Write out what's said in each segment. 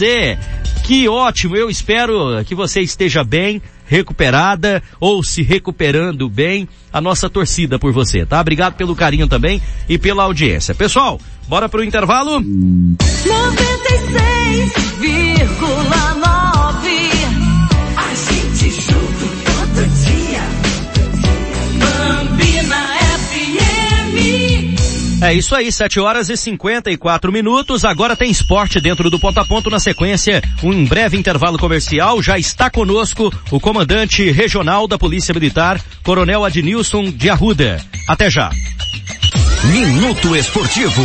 você. Que ótimo, eu espero que você esteja bem, recuperada ou se recuperando bem. A nossa torcida por você, tá? Obrigado pelo carinho também e pela audiência. Pessoal, bora pro intervalo? 96,9 É isso aí, 7 horas e 54 minutos. Agora tem esporte dentro do ponto a ponto. Na sequência, um breve intervalo comercial. Já está conosco o comandante regional da Polícia Militar, Coronel Adnilson de Arruda. Até já. Minuto Esportivo.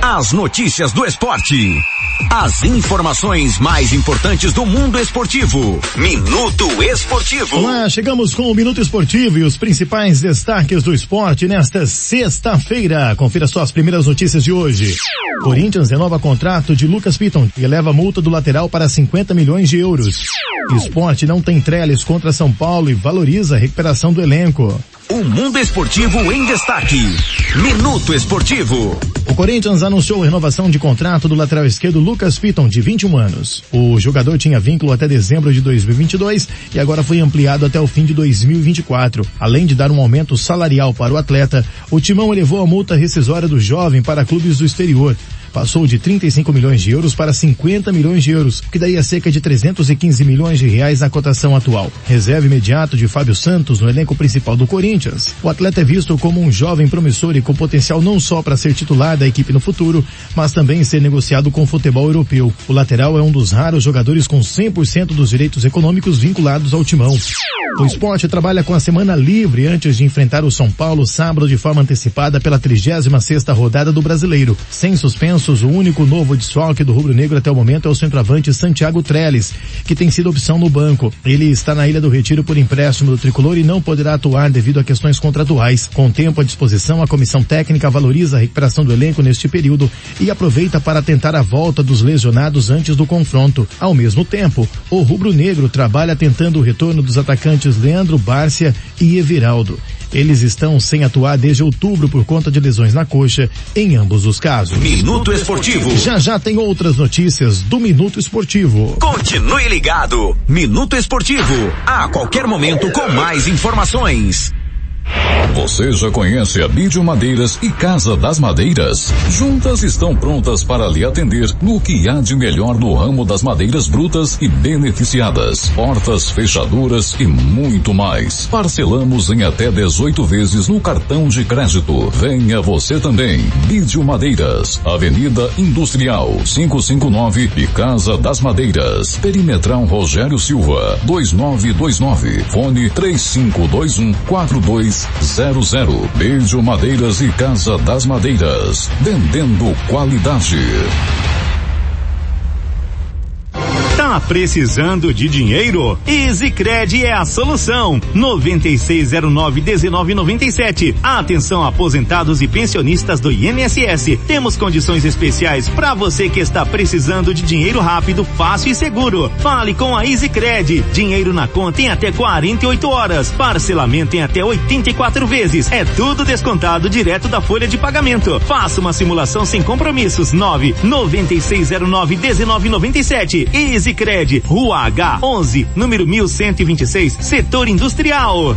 As notícias do esporte. As informações mais importantes do mundo esportivo. Minuto Esportivo. Olá, chegamos com o Minuto Esportivo e os principais destaques do esporte nesta sexta-feira. Confira só as primeiras notícias de hoje. Corinthians renova contrato de Lucas Piton e eleva multa do lateral para 50 milhões de euros. Esporte não tem treles contra São Paulo e valoriza a recuperação do elenco. O mundo esportivo em destaque. Minuto Esportivo. O Corinthians anunciou a renovação de contrato do lateral esquerdo Lucas Piton, de 21 anos. O jogador tinha vínculo até dezembro de 2022 e agora foi ampliado até o fim de 2024. Além de dar um aumento salarial para o atleta, o Timão elevou a multa rescisória do jovem para clubes do exterior passou de 35 milhões de euros para 50 milhões de euros, que daria cerca de 315 milhões de reais na cotação atual. Reserva imediato de Fábio Santos no elenco principal do Corinthians. O atleta é visto como um jovem promissor e com potencial não só para ser titular da equipe no futuro, mas também ser negociado com o futebol europeu. O lateral é um dos raros jogadores com 100% dos direitos econômicos vinculados ao timão. O esporte trabalha com a semana livre antes de enfrentar o São Paulo sábado de forma antecipada pela 36ª rodada do Brasileiro. Sem suspensos, o único novo desfalque do Rubro Negro até o momento é o centroavante Santiago Trellis, que tem sido opção no banco. Ele está na Ilha do Retiro por empréstimo do tricolor e não poderá atuar devido a questões contratuais. Com tempo à disposição, a comissão técnica valoriza a recuperação do elenco neste período e aproveita para tentar a volta dos lesionados antes do confronto. Ao mesmo tempo, o Rubro Negro trabalha tentando o retorno dos atacantes Leandro Bárcia e Everaldo. Eles estão sem atuar desde outubro por conta de lesões na coxa em ambos os casos. Minuto Esportivo. Já já tem outras notícias do Minuto Esportivo. Continue ligado. Minuto Esportivo. A qualquer momento com mais informações. Você já conhece a Bidio Madeiras e Casa das Madeiras? Juntas estão prontas para lhe atender no que há de melhor no ramo das madeiras brutas e beneficiadas, portas, fechaduras e muito mais. Parcelamos em até 18 vezes no cartão de crédito. Venha você também. Bidio Madeiras, Avenida Industrial 559 e Casa das Madeiras. Perimetral Rogério Silva 2929. Fone 3521 4200 Beijo Madeiras e Casa das Madeiras. Vendendo qualidade. Tá precisando de dinheiro? EasyCred é a solução. 9609-1997. Atenção aposentados e pensionistas do INSS. Temos condições especiais para você que está precisando de dinheiro rápido, fácil e seguro. Fale com a EasyCred. Dinheiro na conta em até 48 horas. Parcelamento em até 84 vezes. É tudo descontado direto da folha de pagamento. Faça uma simulação sem compromissos. 9 9609 1997. EasyCred, Rua H, 11, número 1126, Setor Industrial.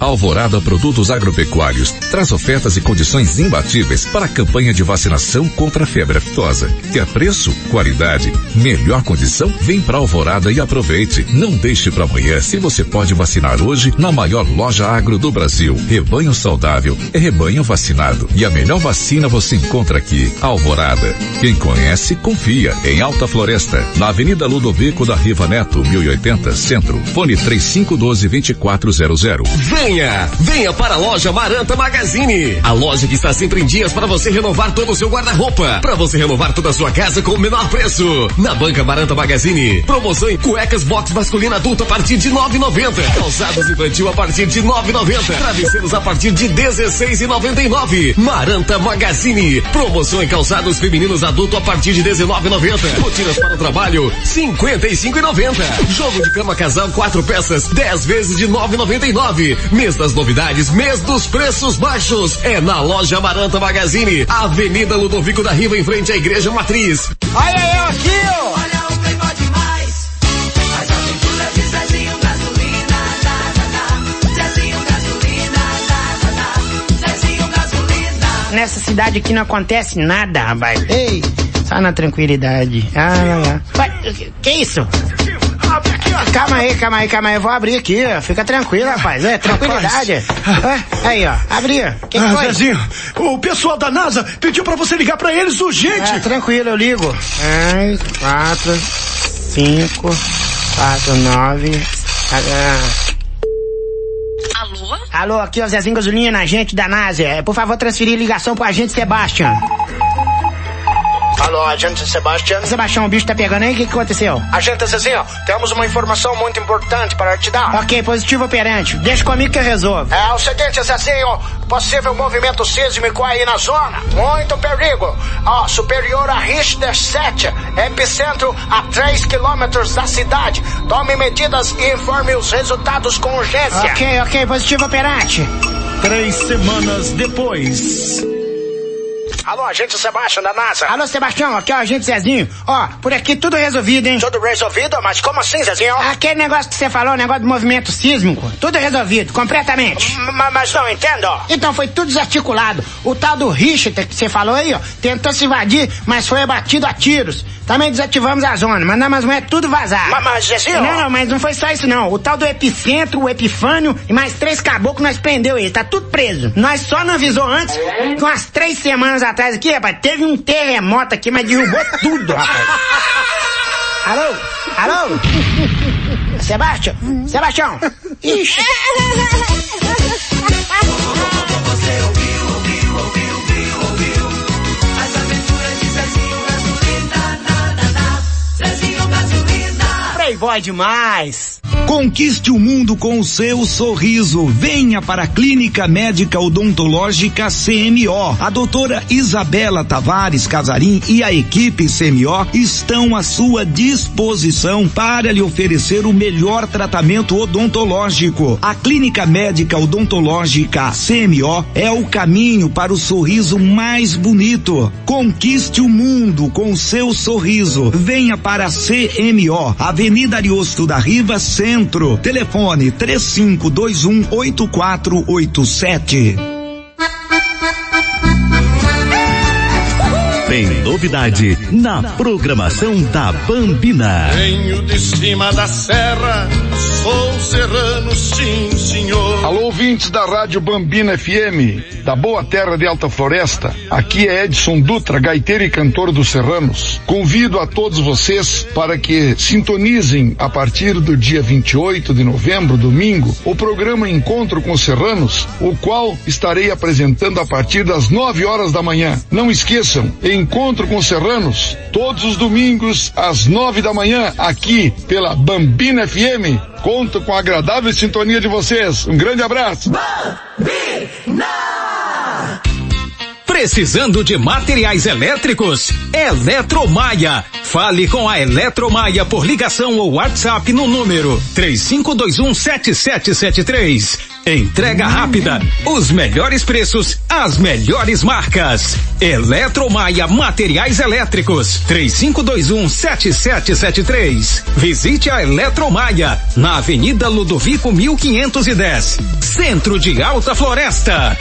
Alvorada Produtos Agropecuários traz ofertas e condições imbatíveis para a campanha de vacinação contra a febre aftosa. Quer preço, qualidade, melhor condição? Vem para Alvorada e aproveite. Não deixe para amanhã se você pode vacinar hoje na maior loja agro do Brasil. Rebanho saudável é rebanho vacinado e a melhor vacina você encontra aqui. Alvorada. Quem conhece, confia. Em Alta Floresta, na Avenida Ludovico da Riva Neto, 1080, Centro. Fone 3512 2400. Vem Venha, venha para a loja Maranta Magazine. A loja que está sempre em dias para você renovar todo o seu guarda-roupa. Para você renovar toda a sua casa com o menor preço. Na banca Maranta Magazine. Promoção em cuecas box masculina adulto a partir de 9,90. Calçados infantil a partir de 9,90. Travesseiros a partir de 16,99. Maranta Magazine. Promoção em calçados femininos adulto a partir de 19,90. Rotinas para o trabalho 55,90. Jogo de cama casal quatro peças 10 vezes de 9,99. Mês das novidades, mês dos preços baixos. É na loja Maranta Magazine, Avenida Ludovico da Riva em frente à Igreja Matriz. Olha eu aqui, ó. Olha o Playboy demais. As aventuras de Zezinho Gasolina. Zezinho. Zezinho. Nessa cidade aqui não acontece nada, rapaz. Ei, só na tranquilidade. Ah, lá, lá. Vai, que isso? Calma aí, calma aí, calma aí. Eu vou abrir aqui, ó. Fica tranquilo, rapaz. É, tranquilidade. É, aí, ó. Abri. Que, que Ah, foi? Zezinho, o pessoal da NASA pediu pra você ligar pra eles urgente. É, tranquilo, eu ligo. Ai, quatro, cinco, quatro, nove. ah, Alô? Alô, aqui é o Zezinho Gasolina, agente da NASA. É, Por favor, transferir ligação pro agente Sebastian. Alô, agente Sebastião. Sebastião, o bicho tá pegando aí, o que, que aconteceu? Agente Zezinho, temos uma informação muito importante para te dar. Ok, positivo operante. Deixa comigo que eu resolvo. É o seguinte, Zezinho, possível movimento sísmico aí na zona. Muito perigo. Ó, superior a Richter 7, epicentro a 3 quilômetros da cidade. Tome medidas e informe os resultados com urgência. Ok, ok, positivo operante. Três semanas depois. Alô, agente Sebastião da NASA. Alô, Sebastião, aqui é o agente Zezinho. Ó, por aqui tudo resolvido, hein? Tudo resolvido? Mas como assim, Zezinho? Aquele negócio que você falou, o negócio do movimento sísmico, tudo resolvido, completamente. M- mas não entendo. Então foi tudo desarticulado. O tal do Richard que você falou aí, ó, tentou se invadir, mas foi abatido a tiros. Também desativamos a zona, mas não, mas não é tudo vazar. Mas, mas Zezinho... Não, não, mas não foi só isso não. O tal do epicentro, o epifânio e mais três caboclos nós prendeu ele. Tá tudo preso. Nós só não avisou antes que umas três semanas atrás aqui, rapaz, teve um terremoto aqui, mas derrubou tudo, rapaz. Alô? Alô? Sebastião? Sebastião? Ixi. Playboy demais. Conquiste o mundo com o seu sorriso. Venha para a Clínica Médica Odontológica CMO. A doutora Isabela Tavares Casarim e a equipe CMO estão à sua disposição para lhe oferecer o melhor tratamento odontológico. A Clínica Médica Odontológica CMO é o caminho para o sorriso mais bonito. Conquiste o mundo com o seu sorriso. Venha para a CMO, Avenida Ariosto da Riva, Centro. Telefone 35218487. Tem novidade na programação da Bambina. Venho de cima da serra, sou serrano, sim, senhor. Alô, ouvintes da Rádio Bambina FM, da boa terra de Alta Floresta. Aqui é Edson Dutra, gaiteiro e cantor dos Serranos. Convido a todos vocês para que sintonizem a partir do dia 28 de novembro, domingo, o programa Encontro com os Serranos, o qual estarei apresentando a partir das 9 horas da manhã. Não esqueçam, Encontro com os Serranos, todos os domingos às 9 da manhã, aqui pela Bambina FM. Conto com a agradável sintonia de vocês. Um grande abraço. Precisando de materiais elétricos? Eletromaia. Fale com a Eletromaia por ligação ou WhatsApp no número 35217773. Entrega rápida, os melhores preços, as melhores marcas. Eletromaia Materiais Elétricos 35217773. Visite a Eletromaia na Avenida Ludovico 1510, Centro de Alta Floresta.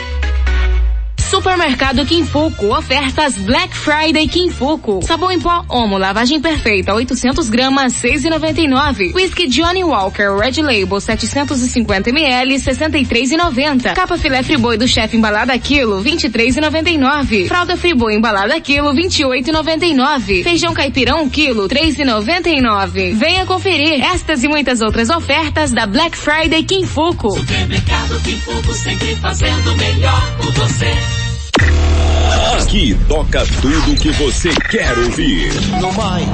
Supermercado Quinfoco, ofertas Black Friday Quinfoco. Sabão em pó Omo, lavagem perfeita, 800 gramas, 6,99. Whisky Johnny Walker Red Label, 750 ml, 63,90. Capa filé friboi do chefe embalada quilo, 23,99. Fralda friboi embalada quilo, 28,99. Feijão caipirão quilo, 3,99. Venha conferir estas e muitas outras ofertas da Black Friday Quinfoco. Supermercado Quinfoco sempre fazendo melhor por você. Aqui toca tudo que você quer ouvir. No mais,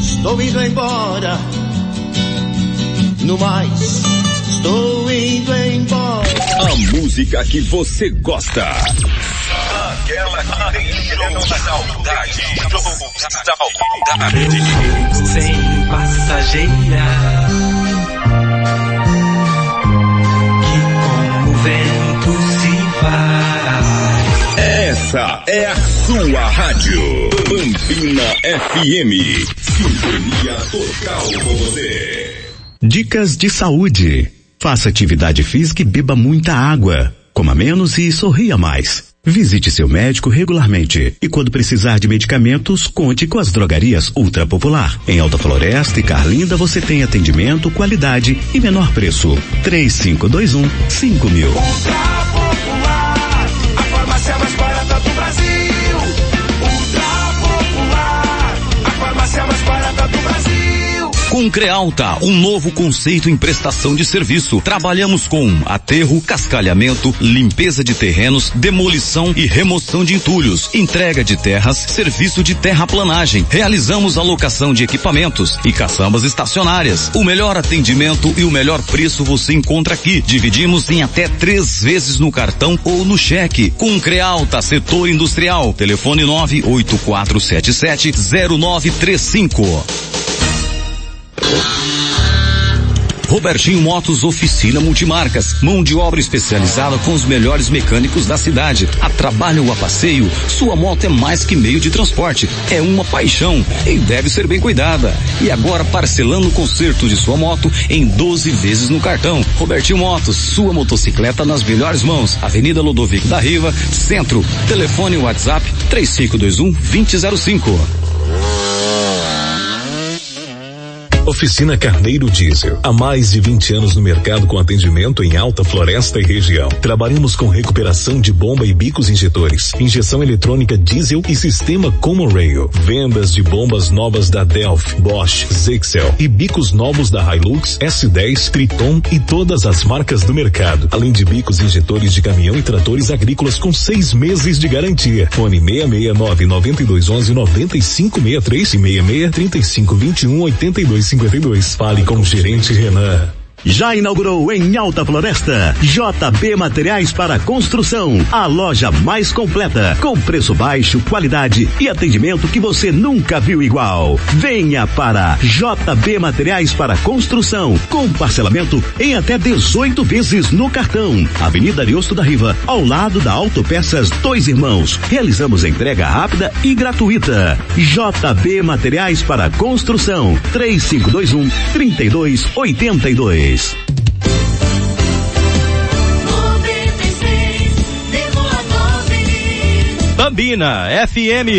estou indo embora. No mais, estou indo embora. A música que você gosta. Aquela que deixou saudade. Saudade. Sem passageira. Que como o vento se vai. Essa é a sua rádio. Bambina FM. Sintonia total com você. Dicas de saúde. Faça atividade física e beba muita água. Coma menos e sorria mais. Visite seu médico regularmente e quando precisar de medicamentos, conte com as drogarias Ultra Popular. Em Alta Floresta e Carlinda você tem atendimento, qualidade e menor preço. 3521 5000. Popular, a farmácia mais do Brasil. Ultra Popular, a farmácia mais barata. Com Crealta, um novo conceito em prestação de serviço. Trabalhamos com aterro, cascalhamento, limpeza de terrenos, demolição e remoção de entulhos, entrega de terras, serviço de terraplanagem. Realizamos alocação de equipamentos e caçambas estacionárias. O melhor atendimento e o melhor preço você encontra aqui. Dividimos em até três vezes no cartão ou no cheque. Com Crealta, setor industrial. Telefone 98477 0935. Robertinho Motos Oficina Multimarcas. Mão de obra especializada com os melhores mecânicos da cidade. A trabalho ou a passeio, sua moto é mais que meio de transporte. É uma paixão e deve ser bem cuidada. E agora parcelando o conserto de sua moto em 12 vezes no cartão. Robertinho Motos, sua motocicleta nas melhores mãos. Avenida Lodovico da Riva, Centro. Telefone WhatsApp 3521 2005. Oficina Carneiro Diesel. Há mais de 20 anos no mercado com atendimento em Alta Floresta e região. Trabalhamos com recuperação de bomba e bicos injetores, injeção eletrônica diesel e sistema Common Rail. Vendas de bombas novas da Delphi, Bosch, Zexel e bicos novos da Hilux, S10, Triton e todas as marcas do mercado. Além de bicos injetores de caminhão e tratores agrícolas com seis meses de garantia. Fone 669 9211 9563 e 66 3521 82 52. Fale com o gerente Renan. Já inaugurou em Alta Floresta JB Materiais para Construção, a loja mais completa, com preço baixo, qualidade e atendimento que você nunca viu igual. Venha para JB Materiais para Construção, com parcelamento em até 18 vezes no cartão. Avenida Ariosto da Riva, ao lado da Autopeças Dois Irmãos. Realizamos entrega rápida e gratuita. JB Materiais para Construção, 3521 3282. Bambina FM.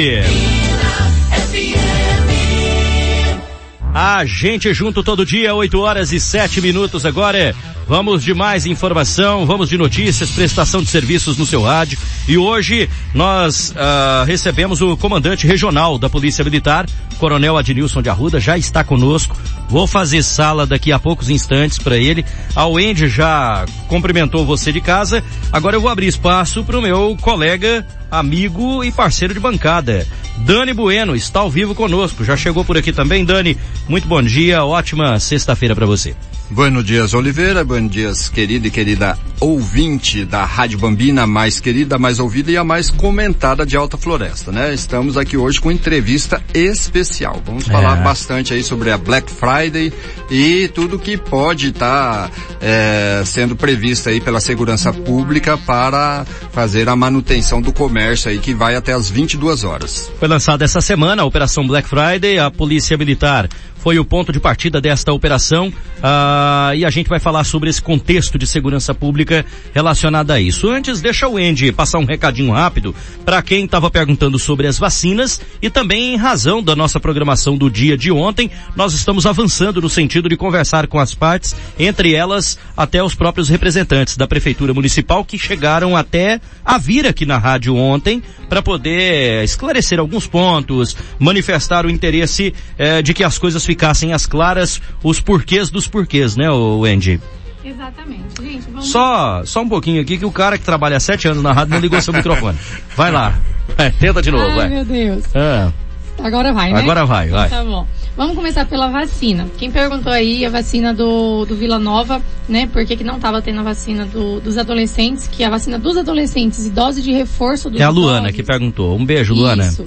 A gente junto todo dia, 8 horas e 7 minutos agora. Vamos de mais informação, vamos de notícias, prestação de serviços no seu rádio. E hoje nós ah, recebemos o comandante regional da Polícia Militar, Coronel Adnilson de Arruda, já está conosco. Vou fazer sala daqui a poucos instantes para ele. A Wendy já cumprimentou você de casa. Agora eu vou abrir espaço para o meu colega, amigo e parceiro de bancada. Dani Bueno está ao vivo conosco. Já chegou por aqui também, Dani. Muito bom dia, ótima sexta-feira para você. Buenos dias, Oliveira. Buenos dias, querida e querida ouvinte da Rádio Bambina, mais querida, mais ouvida e a mais comentada de Alta Floresta, né? Estamos aqui hoje com entrevista especial. Vamos falar É. bastante aí sobre a Black Friday e tudo que pode estar é, sendo previsto aí pela segurança pública para fazer a manutenção do comércio aí que vai até as 22 horas. Foi lançada essa semana a Operação Black Friday. A Polícia Militar foi o ponto de partida desta operação. Ah, Ah, e a gente vai falar sobre esse contexto de segurança pública relacionado a isso. Antes, deixa o Andy passar um recadinho rápido para quem estava perguntando sobre as vacinas e também em razão da nossa programação do dia de ontem, nós estamos avançando no sentido de conversar com as partes, entre elas até os próprios representantes da Prefeitura Municipal que chegaram até a vir aqui na rádio ontem para poder esclarecer alguns pontos, manifestar o interesse eh, de que as coisas ficassem às claras, os porquês dos porquês, né, o Andy? Exatamente. Gente, vamos... Só, só um pouquinho aqui que o cara que trabalha há sete anos na rádio não ligou seu microfone. Vai lá. É, tenta de novo, Ai, vai. meu Deus. Ah, Agora vai, né? Agora vai, vai. Tá bom. Vamos começar pela vacina. Quem perguntou aí a vacina do, do Vila Nova, né? Por que, que não estava tendo a vacina do- dos adolescentes, que a vacina dos adolescentes e dose de reforço dos é a Luana que perguntou. Um beijo, Luana. Isso.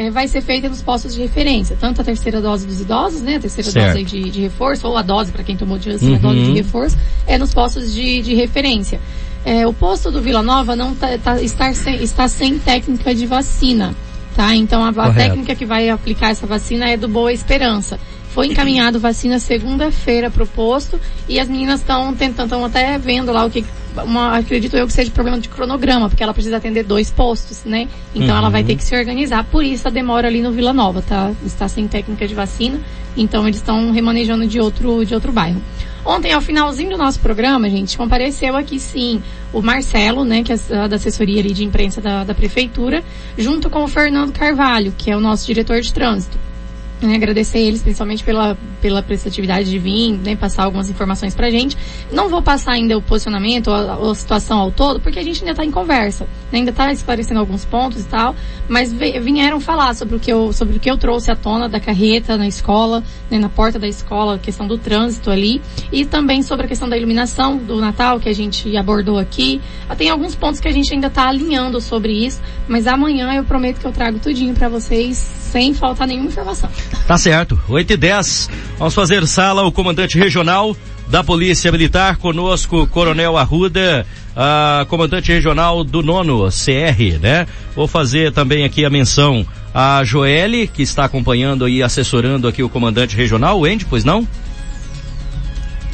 É, vai ser feita nos postos de referência, tanto a terceira dose dos idosos, né, a terceira Certo. dose de, de reforço, ou a dose para quem tomou de assim, a Uhum. dose de reforço, é nos postos de, de referência. É, o posto do Vila Nova não tá, tá- está, sem, está sem técnica de vacina, tá? Então a, a técnica que vai aplicar essa vacina é do Boa Esperança. Foi encaminhado vacina segunda-feira para o posto e as meninas estão tentando, estão até vendo lá o que, uma, acredito eu que seja problema de cronograma, porque ela precisa atender dois postos, né? Então ela vai Uhum. ter que se organizar. Por isso a demora ali no Vila Nova, tá? Está sem técnica de vacina, então eles estão remanejando de outro, de outro bairro. Ontem, ao finalzinho do nosso programa, gente, compareceu aqui sim o Marcelo, né, que é da assessoria ali de imprensa da, da prefeitura, junto com o Fernando Carvalho, que é o nosso diretor de trânsito né, agradecer eles principalmente pela, pela prestatividade de vir, né, passar algumas informações pra gente. Não vou passar ainda o posicionamento ou a, a situação ao todo, porque a gente ainda está em conversa, né, ainda está esclarecendo alguns pontos e tal, mas vieram falar sobre o que eu, sobre o que eu trouxe à tona da carreta na escola, né, na porta da escola, a questão do trânsito ali, e também sobre a questão da iluminação do Natal que a gente abordou aqui. Tem alguns pontos que a gente ainda está alinhando sobre isso, mas amanhã eu prometo que eu trago tudinho para vocês sem faltar nenhuma informação. Tá certo. 8 e 10. Vamos fazer sala o comandante regional da Polícia Militar conosco, Coronel Arruda, a comandante regional do nono CR, né? Vou fazer também aqui a menção a Joelle, que está acompanhando e assessorando aqui o comandante regional, o Andy, pois não?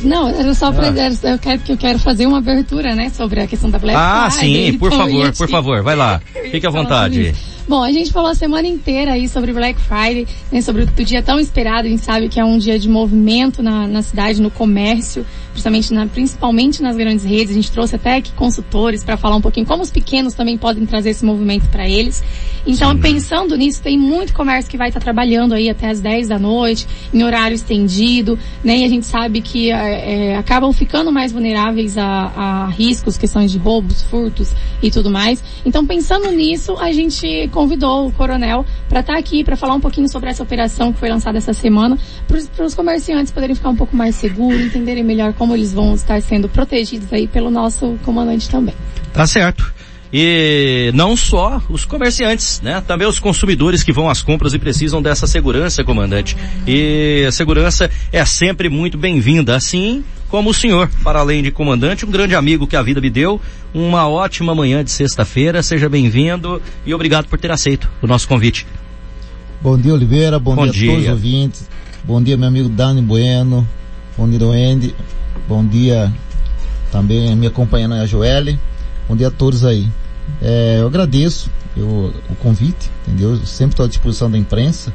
Não, era só pra, Ah. eu quero que eu quero fazer uma abertura, né, sobre a questão da Black ah, Friday. sim, por então, favor, por favor, vai lá. Fique à vontade. Bom, a gente falou a semana inteira aí sobre Black Friday, né, sobre o, dia tão esperado, a gente sabe que é um dia de movimento na, na cidade, no comércio, principalmente, na, principalmente nas grandes redes. A gente trouxe até aqui consultores para falar um pouquinho como os pequenos também podem trazer esse movimento para eles. Então, pensando nisso, tem muito comércio que vai estar trabalhando aí até as 10 da noite, em horário estendido, né? E a gente sabe que é, é, acabam ficando mais vulneráveis a, a riscos, questões de roubos, furtos e tudo mais. Então, pensando nisso, a gente convidou o coronel para estar aqui para falar um pouquinho sobre essa operação que foi lançada essa semana, para os comerciantes poderem ficar um pouco mais seguros, entenderem melhor como eles vão estar sendo protegidos aí pelo nosso comandante também. Tá certo. E não só os comerciantes, né? Também os consumidores que vão às compras e precisam dessa segurança, comandante. E a segurança é sempre muito bem-vinda, assim como o senhor, para além de comandante, um grande amigo que a vida me deu. Uma ótima manhã de sexta-feira, seja bem-vindo e obrigado por ter aceito o nosso convite. Bom dia, Oliveira. Bom, Bom dia, a dia. todos os ouvintes. Bom dia, meu amigo Dani Bueno. Bom dia, Andy. Bom dia também a minha companheira a Joelle. Bom dia a todos aí. É, eu agradeço eu- o convite, entendeu? Eu sempre estou à disposição da imprensa.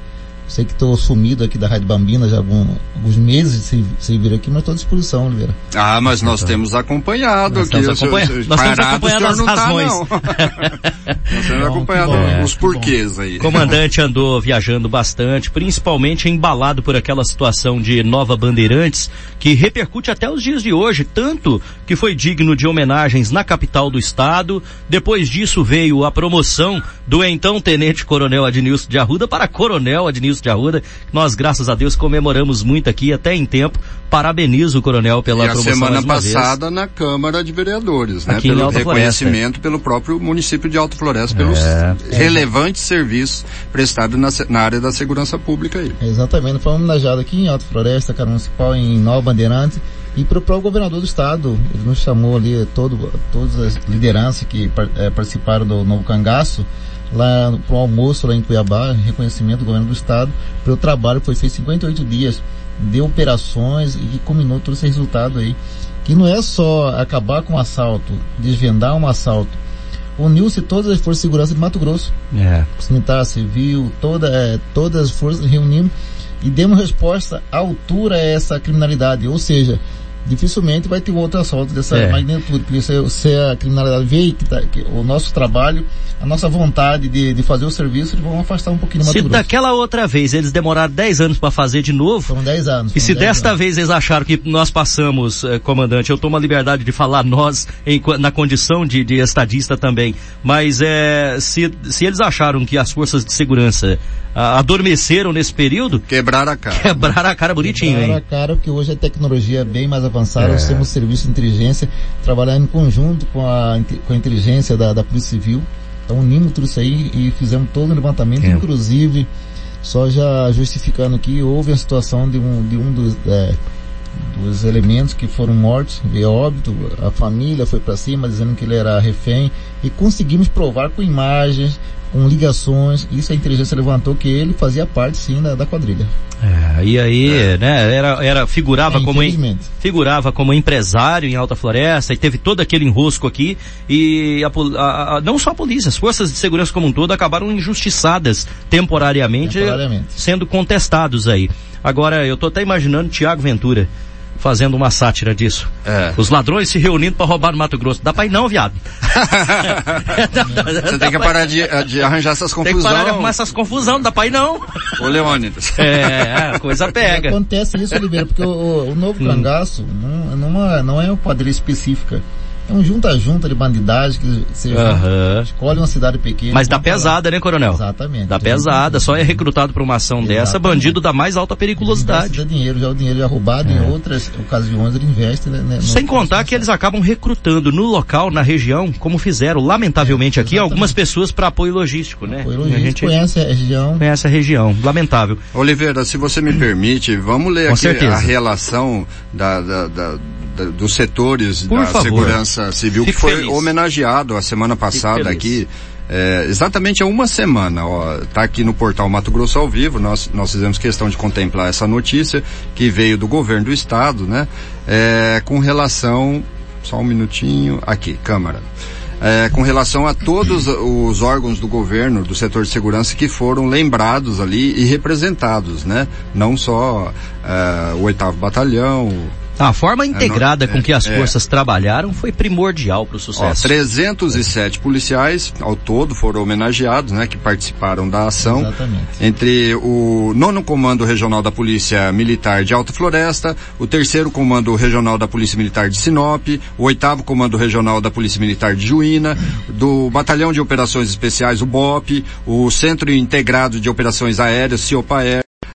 Sei que estou sumido aqui da Rádio Bambina já há algum- alguns meses sem, sem vir aqui, mas estou à disposição, Oliveira. Ah, mas nós temos acompanhado Nós aqui. senhor- acompanha- o senhor- nós estamos parado, acompanhando o senhor as tá, razões. nós temos acompanhado É. os porquês aí. Comandante andou viajando bastante, principalmente embalado por aquela situação de Nova Bandeirantes, que repercute até os dias de hoje, tanto que foi digno de homenagens na capital do estado. Depois disso veio a promoção do então Tenente Coronel Adnilson de Arruda para Coronel Adnilson de Arruda. Nós, graças a Deus, comemoramos muito aqui, até em tempo. Parabenizo o Coronel pela e a promoção semana mais uma vez. passada na Câmara de Vereadores, né? Aqui pelo Alta Floresta. reconhecimento pelo próprio município de Alta Floresta, pelos É. relevantes serviços prestados na, na área da segurança pública aí. Exatamente, foi homenageado aqui em Alto Floresta, Câmara Municipal, em Nova Bandeirante, e para o próprio governador do estado, ele nos chamou ali, todo, todas as lideranças que eh, participaram do Novo Cangaço, lá para um almoço lá em Cuiabá, reconhecimento do governo do estado, pelo trabalho que foi feito 58 dias de operações e que culminou todo esse resultado aí. Que não é só acabar com um assalto, desvendar um assalto. Uniu-se todas as forças de segurança de Mato Grosso. É. Militar, civil, toda, é, todas as forças reunimos e demos resposta à altura a essa criminalidade. Ou seja, dificilmente vai ter outro assalto dessa É. magnitude, porque se, se a criminalidade vê que, tá- que o nosso trabalho, a nossa vontade de, de fazer o serviço, eles vão afastar um pouquinho Se daquela outra vez eles demoraram 10 anos para fazer de novo. Foram 10 anos. E se foram 10 desta anos. vez eles acharam que nós passamos, eh, comandante, eu tomo a liberdade de falar nós em na condição de, de estadista também, mas é, se, se eles acharam que as forças de segurança ah, adormeceram nesse período, quebraram a cara. Quebraram a cara bonitinho, Quebraram hein? a cara, porque hoje a tecnologia é bem mais avançada, É. nós temos serviço de inteligência, trabalhando em conjunto com a, com a inteligência da, da Polícia Civil. Então unimos tudo isso aí e fizemos todo o levantamento, É. inclusive, só já justificando aqui, houve a situação de um, de um dos, é, dos elementos que foram mortos, veio a óbito, a família foi para cima dizendo que ele era refém e conseguimos provar com imagens, com ligações, isso a inteligência levantou que ele fazia parte sim da, da quadrilha. É, e aí, né, era, era, figurava É, como, figurava como empresário em Alta Floresta e teve todo aquele enrosco aqui e a a- a- não só a polícia, as forças de segurança como um todo acabaram injustiçadas temporariamente, Temporariamente. sendo contestados aí. Agora, eu tô até imaginando Tiago Ventura fazendo uma sátira disso. É. Os ladrões se reunindo para roubar no Mato Grosso. Dá pra ir não, viado. Você tem que parar de, de arranjar essas Tem que parar de confusões. arrumar essas confusão, não dá pra ir não. Ô Leônidas. É, a coisa pega. Acontece isso, Oliveira, porque o, o novo Hum. cangaço não, não, é- não é uma quadrilha específica. É um junta-junta de bandidagem que você Aham. escolhe uma cidade pequena. Mas dá pra lá. pesada, né, coronel? Exatamente. Dá pesada, só é recrutado para uma ação dessa, bandido da mais alta periculosidade. Investe dinheiro, já o dinheiro já roubado É. em outras ocasiões ele investe, né? né, Sem contar que eles acabam recrutando no local, na região, como fizeram lamentavelmente aqui, algumas pessoas para apoio logístico, né? Apoio a logístico, gente conhece a região. conhece a região, lamentável. Oliveira, se você me permite, vamos ler Com aqui certeza. a relação da- da- da- dos setores Por da favor. segurança civil que Fico foi feliz. homenageado a semana passada aqui. é, exatamente há uma semana, ó, tá aqui no portal Mato Grosso ao vivo, nós, nós fizemos questão de contemplar essa notícia que veio do governo do estado, né, é, com relação, só um minutinho, aqui, câmara, é, com relação a todos os órgãos do governo, do setor de segurança que foram lembrados ali e representados, né? Não só é, o oitavo batalhão. A forma integrada é, com que as é. forças trabalharam foi primordial para o Ó, sucesso. 307 policiais ao todo foram homenageados, né? Que participaram da ação. Exatamente. Entre o nono comando regional da Polícia Militar de Alta Floresta, o terceiro comando regional da Polícia Militar de Sinop, o oitavo comando regional da Polícia Militar de Juína, do Batalhão de Operações Especiais, o BOP, o Centro Integrado de Operações Aéreas, CIOPAER,